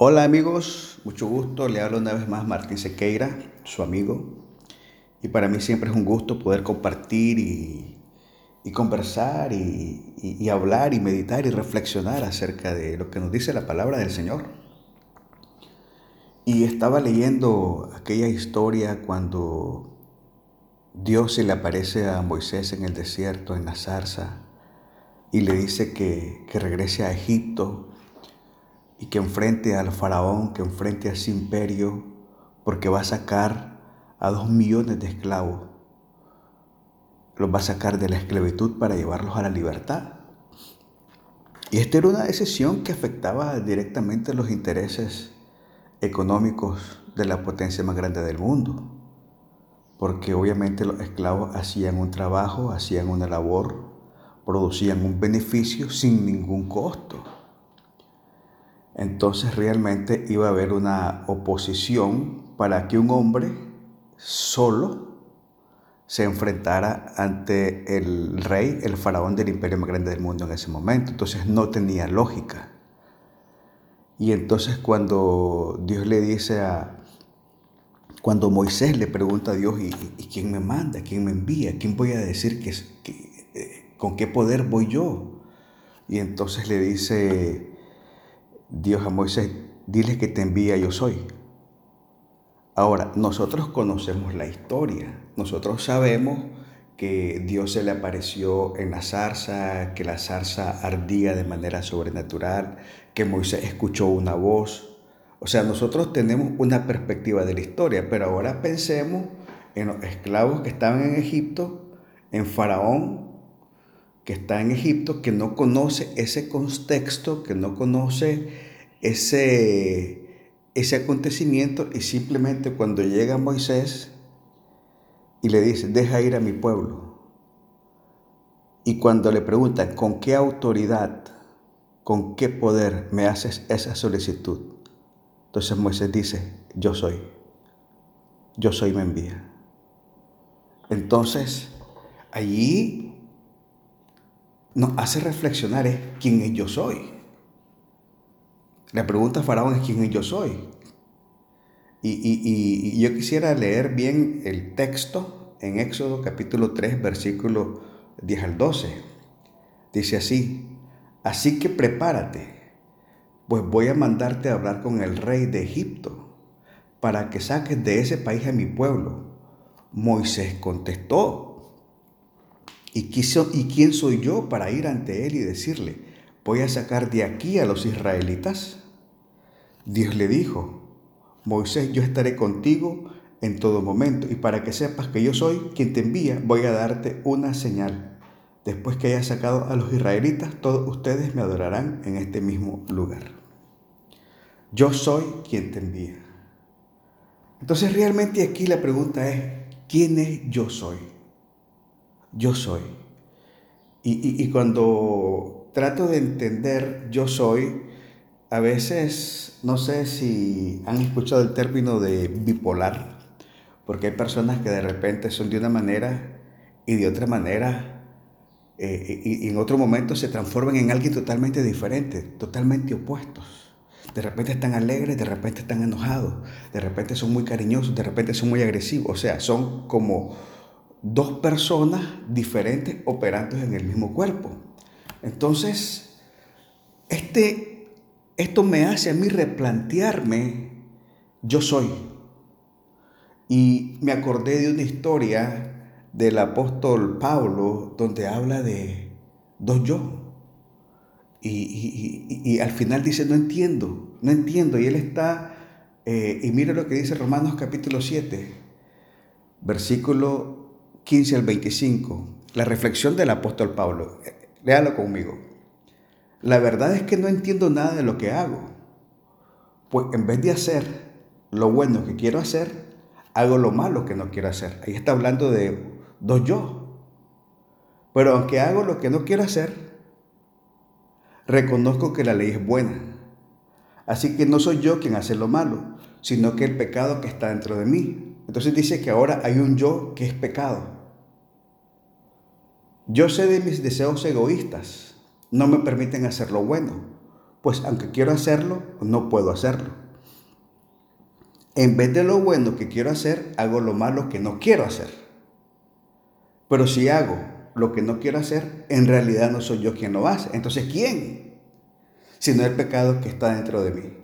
Hola amigos, mucho gusto. Le hablo una vez más Martín Sequeira, su amigo. Y para mí siempre es un gusto poder compartir y, conversar y, hablar y meditar y reflexionar acerca de lo que nos dice la palabra del Señor. Y estaba leyendo aquella historia cuando Dios se le aparece a Moisés en el desierto, en la zarza, y le dice que, que regrese a Egipto y que enfrente al faraón, que enfrente a ese imperio, porque va a sacar a dos millones de esclavos. Los va a sacar de la esclavitud para llevarlos a la libertad. Y esta era una decisión que afectaba directamente los intereses económicos de la potencia más grande del mundo. Porque obviamente los esclavos hacían un trabajo, hacían una labor, producían un beneficio sin ningún costo entonces realmente iba a haber una oposición para que un hombre solo se enfrentara ante el rey, el faraón del imperio más grande del mundo en ese momento. Entonces no tenía lógica. Y entonces cuando Dios le dice a, cuando Moisés le pregunta a Dios, ¿y, quién me manda? ¿Quién me envía? ¿Quién voy a decir que, que, con qué poder voy yo? Y entonces le dice, Dios a Moisés, dile que te envía yo soy. Ahora, nosotros conocemos la historia, nosotros sabemos que Dios se le apareció en la zarza, que la zarza ardía de manera sobrenatural, que Moisés escuchó una voz. O sea, nosotros tenemos una perspectiva de la historia, pero ahora pensemos en los esclavos que estaban en Egipto, en Faraón, que está en Egipto, que no conoce ese contexto, que no conoce ese, ese acontecimiento y simplemente cuando llega Moisés y le dice, deja ir a mi pueblo. Y cuando le preguntan, ¿con qué autoridad, con qué poder me haces esa solicitud? Entonces Moisés dice, yo soy, yo soy me envía. Entonces, allí nos hace reflexionar es quién es yo soy. La pregunta Faraón es quién es yo soy. Y, yo quisiera leer bien el texto en Éxodo capítulo 3, versículo 10 al 12. Dice así, así que prepárate, pues voy a mandarte a hablar con el rey de Egipto para que saques de ese país a mi pueblo. Moisés contestó, ¿Y, ¿Y quién soy yo para ir ante él y decirle, voy a sacar de aquí a los israelitas? Dios le dijo, Moisés, yo estaré contigo en todo momento y para que sepas que yo soy quien te envía, voy a darte una señal. Después que haya sacado a los israelitas, todos ustedes me adorarán en este mismo lugar. Yo soy quien te envía. Entonces realmente aquí la pregunta es, ¿quién es yo soy? Yo soy. Y, cuando trato de entender yo soy, a veces no sé si han escuchado el término de bipolar, porque hay personas que de repente son de una manera y de otra manera, eh, y, en otro momento se transforman en alguien totalmente diferente, totalmente opuestos. De repente están alegres, de repente están enojados, de repente son muy cariñosos, de repente son muy agresivos, o sea, son como dos personas diferentes operantes en el mismo cuerpo. Entonces, este, esto me hace a mí replantearme, yo soy. Y me acordé de una historia del apóstol Pablo donde habla de dos yo. Y, al final dice, no entiendo, no entiendo. Y él está, eh, y mira lo que dice Romanos capítulo 7, versículo 15 al 25, la reflexión del apóstol Pablo. Léalo conmigo. La verdad es que no entiendo nada de lo que hago, pues en vez de hacer lo bueno que quiero hacer, hago lo malo que no quiero hacer. Ahí está hablando de dos yo. Pero aunque hago lo que no quiero hacer, reconozco que la ley es buena. Así que no soy yo quien hace lo malo, sino que el pecado que está dentro de mí. Entonces dice que ahora hay un yo que es pecado. Yo sé de mis deseos egoístas, no me permiten hacer lo bueno, pues aunque quiero hacerlo, no puedo hacerlo. En vez de lo bueno que quiero hacer, hago lo malo que no quiero hacer. Pero si hago lo que no quiero hacer, en realidad no soy yo quien lo hace. Entonces, ¿quién? Si no el pecado que está dentro de mí.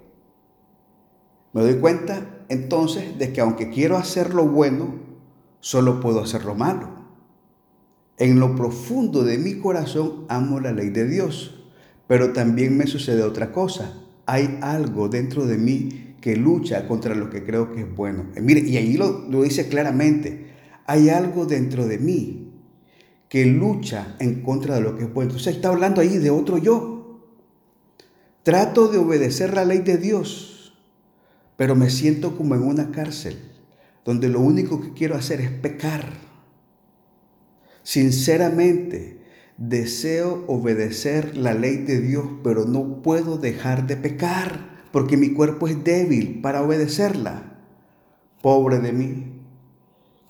Me doy cuenta entonces de que aunque quiero hacer lo bueno, solo puedo hacer lo malo. En lo profundo de mi corazón amo la ley de Dios, pero también me sucede otra cosa. Hay algo dentro de mí que lucha contra lo que creo que es bueno. mire, y ahí lo, lo dice claramente. Hay algo dentro de mí que lucha en contra de lo que es bueno. Entonces está hablando ahí de otro yo. Trato de obedecer la ley de Dios pero me siento como en una cárcel donde lo único que quiero hacer es pecar. Sinceramente, deseo obedecer la ley de Dios, pero no puedo dejar de pecar porque mi cuerpo es débil para obedecerla. Pobre de mí.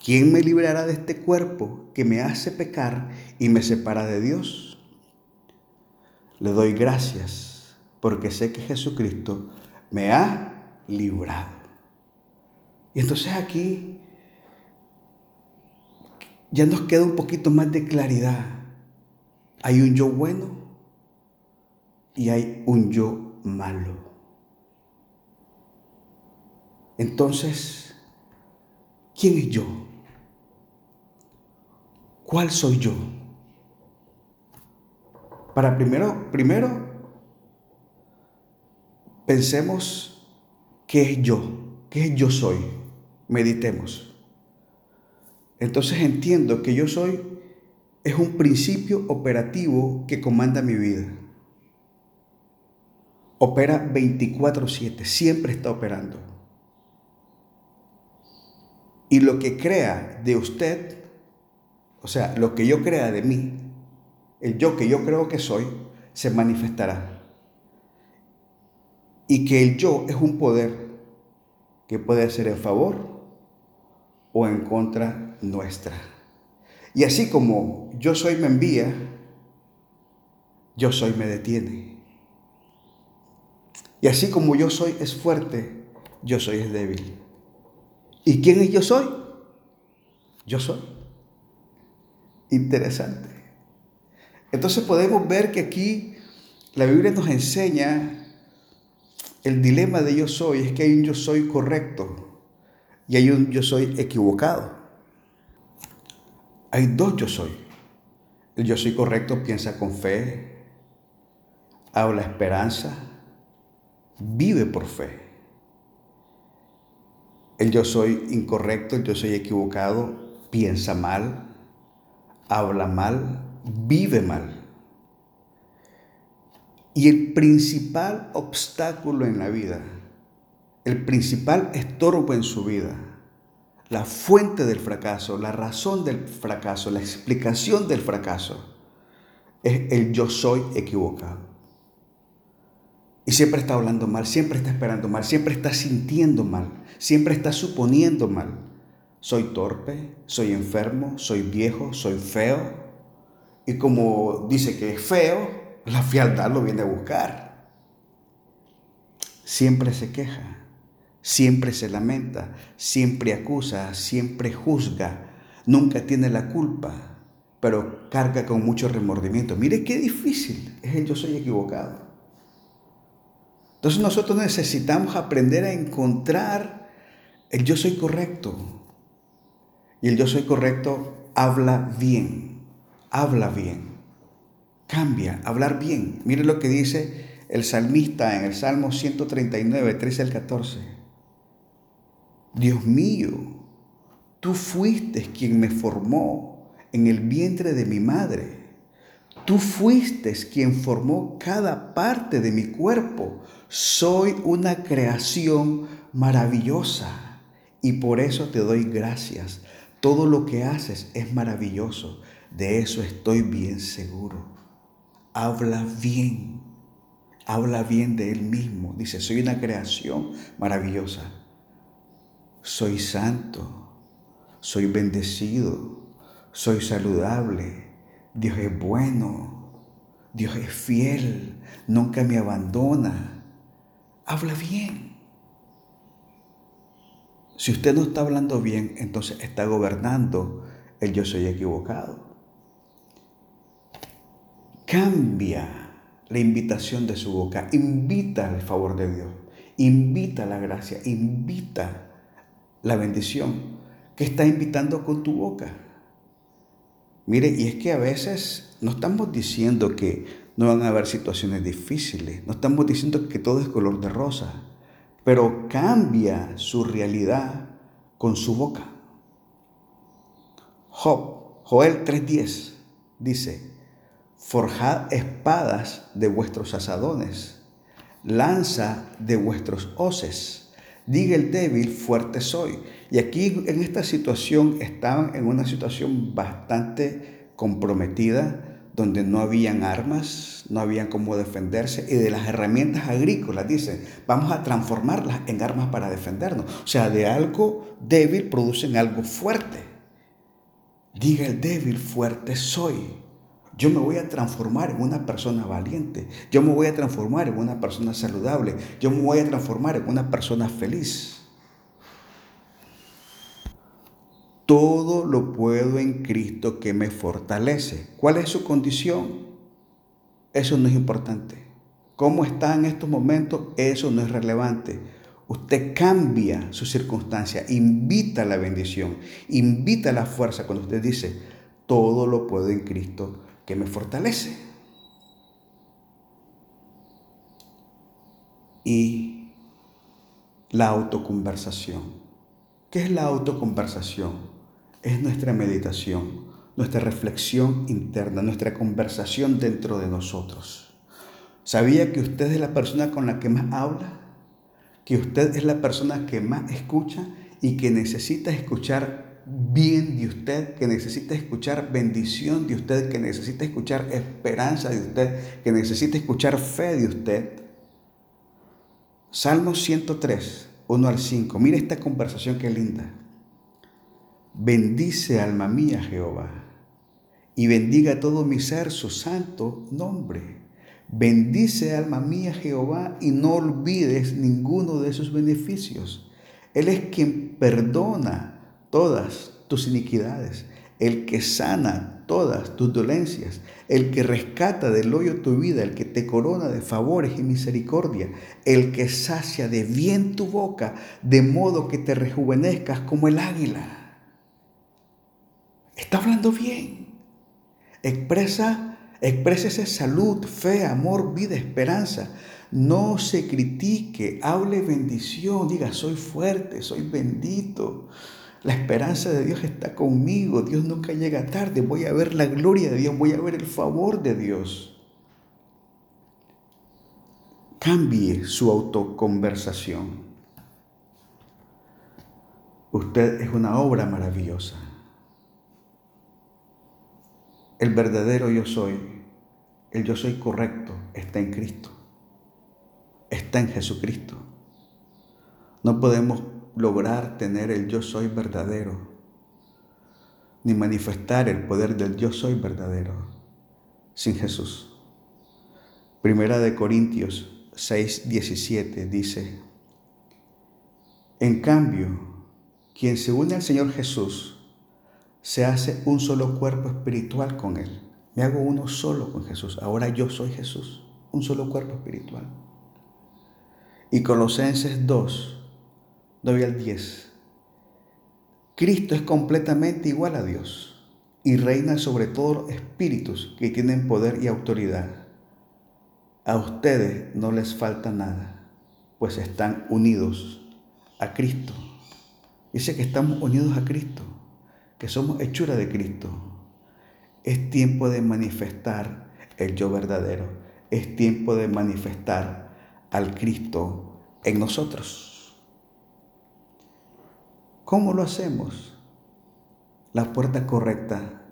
¿Quién me librará de este cuerpo que me hace pecar y me separa de Dios? Le doy gracias porque sé que Jesucristo me ha librado. Y entonces aquí ya nos queda un poquito más de claridad. Hay un yo bueno y hay un yo malo. Entonces, ¿quién es yo? ¿Cuál soy yo? Para primero, primero, pensemos ¿Qué es yo? ¿Qué yo soy? Meditemos. Entonces entiendo que yo soy es un principio operativo que comanda mi vida. Opera 24/7, siempre está operando. Y lo que crea de usted, o sea, lo que yo crea de mí, el yo que yo creo que soy, se manifestará y que el yo es un poder que puede ser en favor o en contra nuestra. Y así como yo soy me envía, yo soy me detiene. Y así como yo soy es fuerte, yo soy es débil. ¿Y quién es yo soy? Yo soy. Interesante. Entonces podemos ver que aquí la Biblia nos enseña el dilema de yo soy es que hay un yo soy correcto y hay un yo soy equivocado. Hay dos yo soy. El yo soy correcto piensa con fe, habla esperanza, vive por fe. El yo soy incorrecto, el yo soy equivocado, piensa mal, habla mal, vive mal. Y el principal obstáculo en la vida, el principal estorbo en su vida, la fuente del fracaso, la razón del fracaso, la explicación del fracaso, es el yo soy equivocado. Y siempre está hablando mal, siempre está esperando mal, siempre está sintiendo mal, siempre está suponiendo mal. Soy torpe, soy enfermo, soy viejo, soy feo. Y como dice que es feo, la fialdad lo viene a buscar. Siempre se queja, siempre se lamenta, siempre acusa, siempre juzga, nunca tiene la culpa, pero carga con mucho remordimiento. Mire qué difícil es el yo soy equivocado. Entonces nosotros necesitamos aprender a encontrar el yo soy correcto. Y el yo soy correcto habla bien, habla bien cambia, hablar bien. Mire lo que dice el salmista en el Salmo 139, 13 al 14. Dios mío, tú fuiste quien me formó en el vientre de mi madre. Tú fuiste quien formó cada parte de mi cuerpo. Soy una creación maravillosa y por eso te doy gracias. Todo lo que haces es maravilloso. De eso estoy bien seguro habla bien, habla bien de él mismo. Dice, soy una creación maravillosa, soy santo, soy bendecido, soy saludable, Dios es bueno, Dios es fiel, nunca me abandona. Habla bien. Si usted no está hablando bien, entonces está gobernando el yo soy equivocado. Cambia la invitación de su boca, invita al favor de Dios, invita la gracia, invita la bendición que está invitando con tu boca. Mire, y es que a veces no estamos diciendo que no van a haber situaciones difíciles, no estamos diciendo que todo es color de rosa, pero cambia su realidad con su boca. Job, Joel 3:10 dice, forjad espadas de vuestros asadones, lanza de vuestros hoces. Diga el débil, fuerte soy. Y aquí en esta situación estaban en una situación bastante comprometida, donde no habían armas, no habían cómo defenderse, y de las herramientas agrícolas, dicen, vamos a transformarlas en armas para defendernos. O sea, de algo débil producen algo fuerte. Diga el débil, fuerte soy. Yo me voy a transformar en una persona valiente. Yo me voy a transformar en una persona saludable. Yo me voy a transformar en una persona feliz. Todo lo puedo en Cristo que me fortalece. ¿Cuál es su condición? Eso no es importante. ¿Cómo está en estos momentos? Eso no es relevante. Usted cambia su circunstancia, invita la bendición, invita la fuerza cuando usted dice, todo lo puedo en Cristo que me fortalece. Y la autoconversación. ¿Qué es la autoconversación? Es nuestra meditación, nuestra reflexión interna, nuestra conversación dentro de nosotros. ¿Sabía que usted es la persona con la que más habla? ¿Que usted es la persona que más escucha y que necesita escuchar bien de usted, que necesita escuchar bendición de usted, que necesita escuchar esperanza de usted, que necesita escuchar fe de usted. Salmo 103, 1 al 5. Mira esta conversación que linda. Bendice alma mía Jehová y bendiga todo mi ser su santo nombre. Bendice alma mía Jehová y no olvides ninguno de sus beneficios. Él es quien perdona todas tus iniquidades, el que sana todas tus dolencias, el que rescata del hoyo tu vida, el que te corona de favores y misericordia, el que sacia de bien tu boca, de modo que te rejuvenezcas como el águila. Está hablando bien. Expresa, exprésese salud, fe, amor, vida, esperanza. No se critique, hable bendición, diga, soy fuerte, soy bendito. La esperanza de Dios está conmigo. Dios nunca llega tarde. Voy a ver la gloria de Dios. Voy a ver el favor de Dios. Cambie su autoconversación. Usted es una obra maravillosa. El verdadero yo soy, el yo soy correcto, está en Cristo. Está en Jesucristo. No podemos lograr tener el yo soy verdadero, ni manifestar el poder del yo soy verdadero sin Jesús. Primera de Corintios 6, 17 dice, en cambio, quien se une al Señor Jesús, se hace un solo cuerpo espiritual con Él. Me hago uno solo con Jesús. Ahora yo soy Jesús, un solo cuerpo espiritual. Y Colosenses 2, 9 al 10. Cristo es completamente igual a Dios y reina sobre todos los espíritus que tienen poder y autoridad. A ustedes no les falta nada, pues están unidos a Cristo. Dice que estamos unidos a Cristo, que somos hechura de Cristo. Es tiempo de manifestar el yo verdadero. Es tiempo de manifestar al Cristo en nosotros. ¿Cómo lo hacemos? La puerta correcta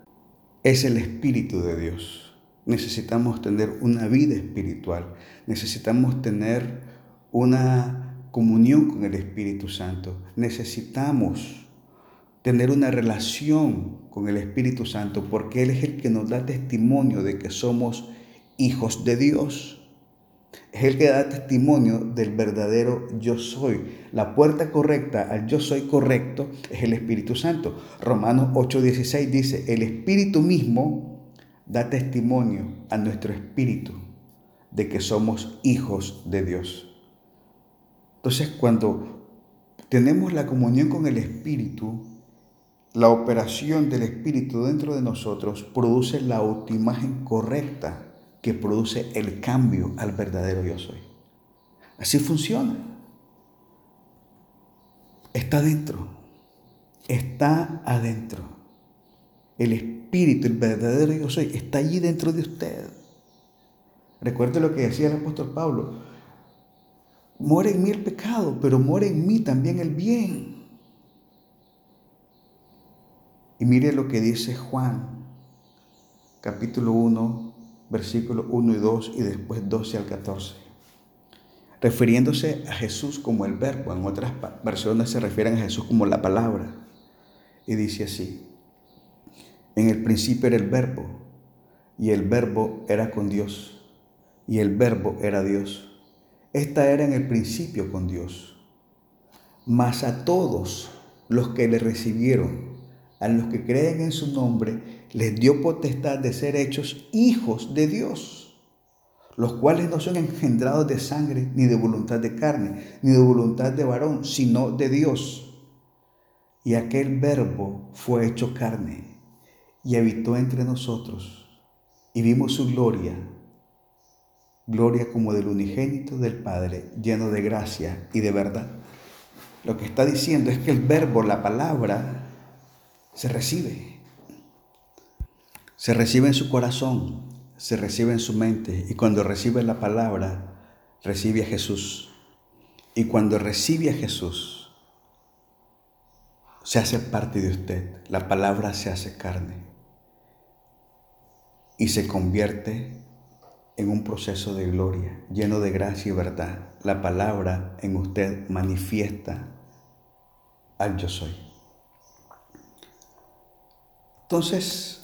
es el Espíritu de Dios. Necesitamos tener una vida espiritual. Necesitamos tener una comunión con el Espíritu Santo. Necesitamos tener una relación con el Espíritu Santo porque Él es el que nos da testimonio de que somos hijos de Dios. Es el que da testimonio del verdadero yo soy. La puerta correcta al yo soy correcto es el Espíritu Santo. Romanos 8:16 dice, el Espíritu mismo da testimonio a nuestro espíritu de que somos hijos de Dios. Entonces cuando tenemos la comunión con el Espíritu, la operación del Espíritu dentro de nosotros produce la autoimagen correcta que produce el cambio al verdadero yo soy. Así funciona. Está dentro. Está adentro. El Espíritu, el verdadero yo soy, está allí dentro de usted. Recuerde lo que decía el apóstol Pablo. Muere en mí el pecado, pero muere en mí también el bien. Y mire lo que dice Juan, capítulo 1, versículos 1 y 2 y después 12 al 14. Refiriéndose a Jesús como el verbo, en otras versiones se refieren a Jesús como la palabra. Y dice así, en el principio era el verbo, y el verbo era con Dios, y el verbo era Dios. Esta era en el principio con Dios. Mas a todos los que le recibieron, a los que creen en su nombre, les dio potestad de ser hechos hijos de Dios, los cuales no son engendrados de sangre, ni de voluntad de carne, ni de voluntad de varón, sino de Dios. Y aquel verbo fue hecho carne y habitó entre nosotros, y vimos su gloria, gloria como del unigénito del Padre, lleno de gracia y de verdad. Lo que está diciendo es que el verbo, la palabra, se recibe. Se recibe en su corazón, se recibe en su mente y cuando recibe la palabra, recibe a Jesús. Y cuando recibe a Jesús, se hace parte de usted. La palabra se hace carne y se convierte en un proceso de gloria, lleno de gracia y verdad. La palabra en usted manifiesta al yo soy. Entonces,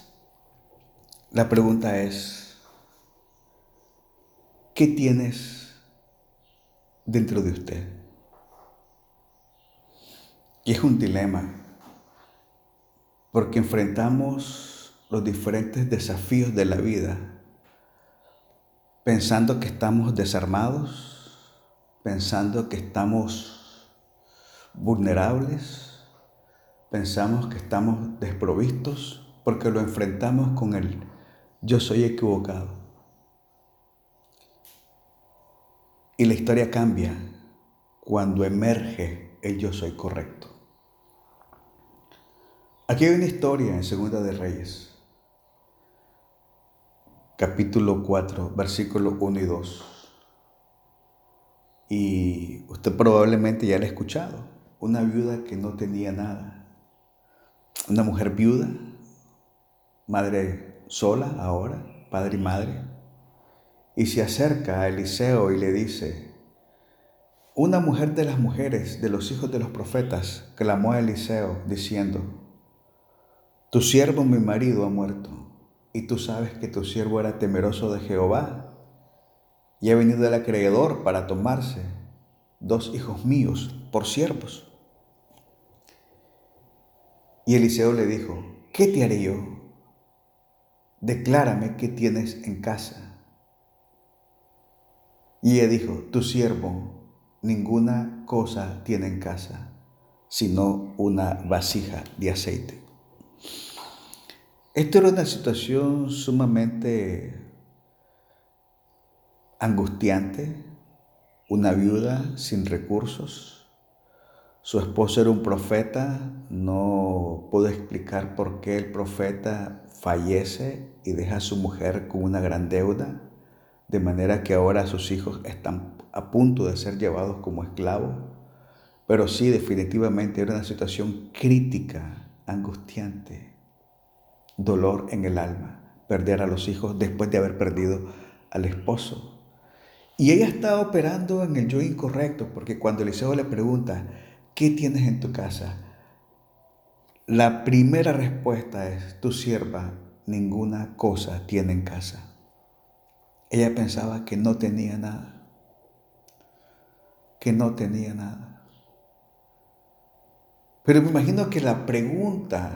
la pregunta es, ¿qué tienes dentro de usted? Y es un dilema, porque enfrentamos los diferentes desafíos de la vida pensando que estamos desarmados, pensando que estamos vulnerables, pensamos que estamos desprovistos porque lo enfrentamos con el yo soy equivocado. Y la historia cambia cuando emerge el yo soy correcto. Aquí hay una historia en Segunda de Reyes, capítulo 4, versículos 1 y 2. Y usted probablemente ya la ha escuchado, una viuda que no tenía nada una mujer viuda, madre sola ahora, padre y madre, y se acerca a Eliseo y le dice, una mujer de las mujeres de los hijos de los profetas clamó a Eliseo diciendo, tu siervo mi marido ha muerto, y tú sabes que tu siervo era temeroso de Jehová, y ha venido el acreedor para tomarse dos hijos míos por siervos. Y Eliseo le dijo, ¿qué te haré yo? Declárame qué tienes en casa. Y ella dijo, tu siervo ninguna cosa tiene en casa, sino una vasija de aceite. Esto era una situación sumamente angustiante, una viuda sin recursos, su esposo era un profeta, no puedo explicar por qué el profeta fallece y deja a su mujer con una gran deuda, de manera que ahora sus hijos están a punto de ser llevados como esclavos. Pero sí, definitivamente era una situación crítica, angustiante, dolor en el alma, perder a los hijos después de haber perdido al esposo. Y ella está operando en el yo incorrecto, porque cuando Eliseo le pregunta, ¿qué tienes en tu casa? La primera respuesta es, tu sierva ninguna cosa tiene en casa. Ella pensaba que no tenía nada. que no tenía nada. Pero me imagino que la pregunta,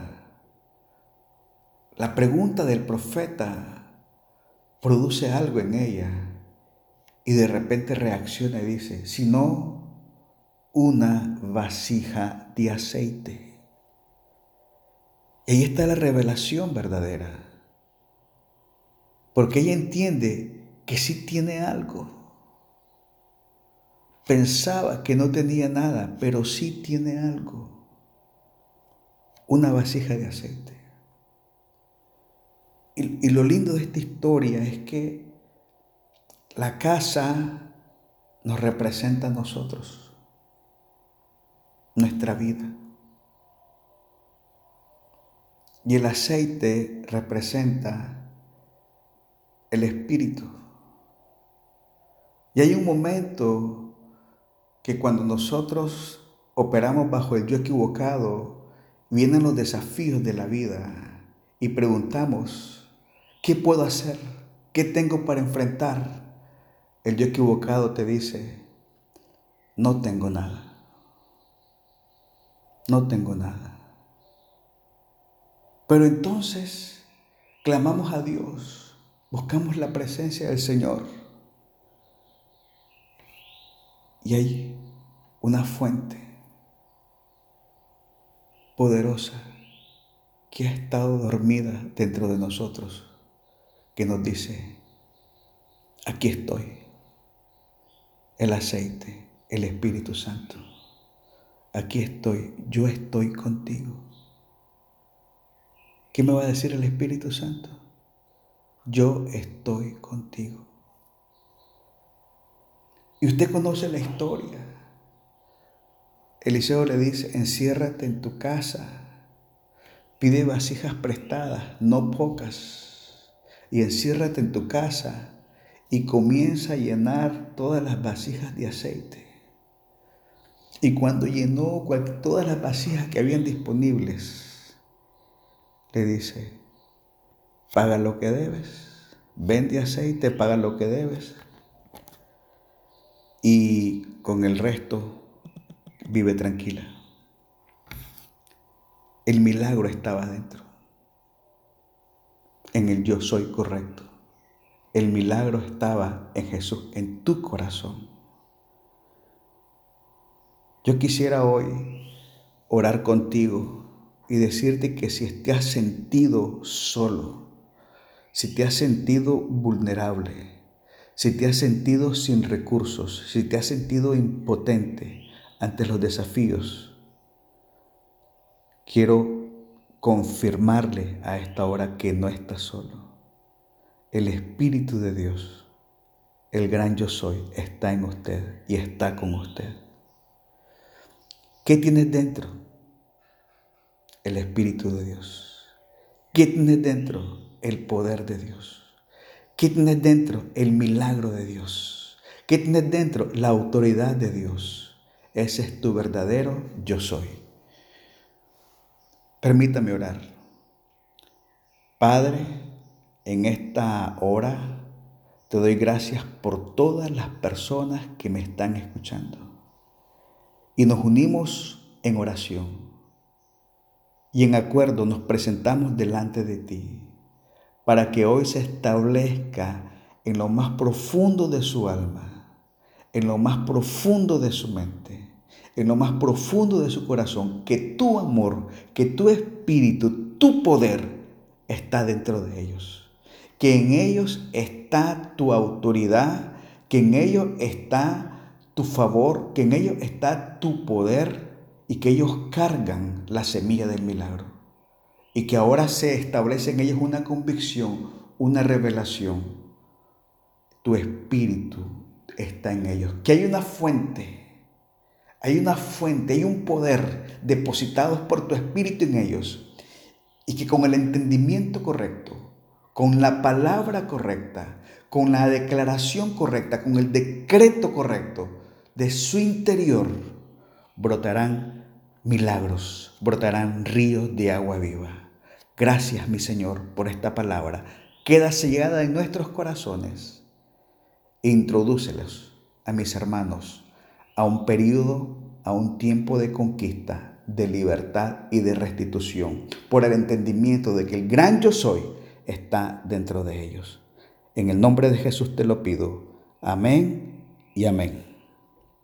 la pregunta del profeta produce algo en ella y de repente reacciona y dice, si no, una vasija de aceite. Ahí está la revelación verdadera. Porque ella entiende que sí tiene algo. Pensaba que no tenía nada, pero sí tiene algo. Una vasija de aceite. Y, y lo lindo de esta historia es que la casa nos representa a nosotros, nuestra vida. Y el aceite representa el Espíritu. Y hay un momento que cuando nosotros operamos bajo el yo equivocado, vienen los desafíos de la vida y preguntamos, ¿qué puedo hacer? ¿Qué tengo para enfrentar? El yo equivocado te dice, no tengo nada. No tengo nada. Pero entonces clamamos a Dios buscamos la presencia del Señor. Y hay una fuente poderosa que ha estado dormida dentro de nosotros, que nos dice, aquí estoy, el aceite, el Espíritu Santo, aquí estoy, yo estoy contigo. ¿Qué me va a decir el Espíritu Santo? yo estoy contigo. Y usted conoce la historia. Eliseo le dice, enciérrate en tu casa, pide vasijas prestadas, no pocas, y enciérrate en tu casa y comienza a llenar todas las vasijas de aceite. Y cuando llenó todas las vasijas que habían disponibles, le dice, paga lo que debes, vende aceite, paga lo que debes y con el resto vive tranquila. El milagro estaba dentro, en el yo soy correcto. El milagro estaba en Jesús, en tu corazón. Yo quisiera hoy orar contigo y decirte que si te has sentido solo, si te has sentido vulnerable, si te has sentido sin recursos, si te has sentido impotente ante los desafíos, quiero confirmarle a esta hora que no estás solo. El Espíritu de Dios, el gran yo soy, está en usted y está con usted. ¿Qué tienes dentro? El Espíritu de Dios. ¿Qué tienes dentro? el poder de Dios? ¿Qué tienes dentro? El milagro de Dios. ¿Qué tienes dentro? La autoridad de Dios. Ese es tu verdadero yo soy. Permítame orar. Padre, en esta hora te doy gracias por todas las personas que me están escuchando. Y nos unimos en oración. Y en acuerdo nos presentamos delante de ti para que hoy se establezca en lo más profundo de su alma, en lo más profundo de su mente, en lo más profundo de su corazón, que tu amor, que tu espíritu, tu poder está dentro de ellos, que en ellos está tu autoridad, que en ellos está tu favor, que en ellos está tu poder y que ellos cargan la semilla del milagro. Y que ahora se establece en ellos una convicción, una revelación. Tu espíritu está en ellos, que hay una fuente, hay una fuente, hay un poder depositados por tu espíritu en ellos. Y que con el entendimiento correcto, con la palabra correcta, con la declaración correcta, con el decreto correcto de su interior, brotarán milagros, brotarán ríos de agua viva. Gracias, mi Señor, por esta palabra. Queda sellada en nuestros corazones. Introdúcelos a mis hermanos a un periodo, a un tiempo de conquista, de libertad y de restitución, por el entendimiento de que el gran yo soy está dentro de ellos. En el nombre de Jesús te lo pido. Amén y amén.